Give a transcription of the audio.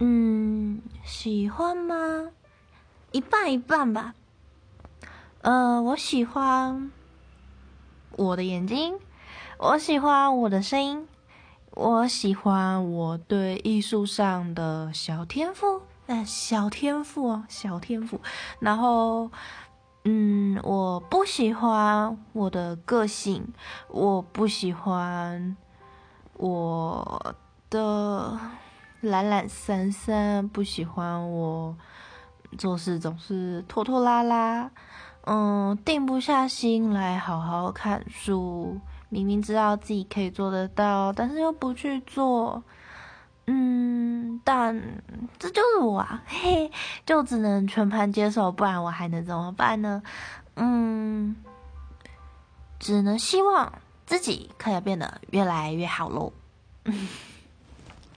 嗯，喜欢吗？一半一半吧。呃，我喜欢我的眼睛，我喜欢我的声音，我喜欢我对艺术上的小天赋，呃，小天赋哦，小天赋。然后，嗯，我不喜欢我的个性，我不喜欢我的。懒懒散散，不喜欢我做事总是拖拖拉拉，嗯，定不下心来好好看书。明明知道自己可以做得到，但是又不去做，嗯，但这就是我啊，嘿，就只能全盘接受，不然我还能怎么办呢？嗯，只能希望自己可以变得越来越好喽。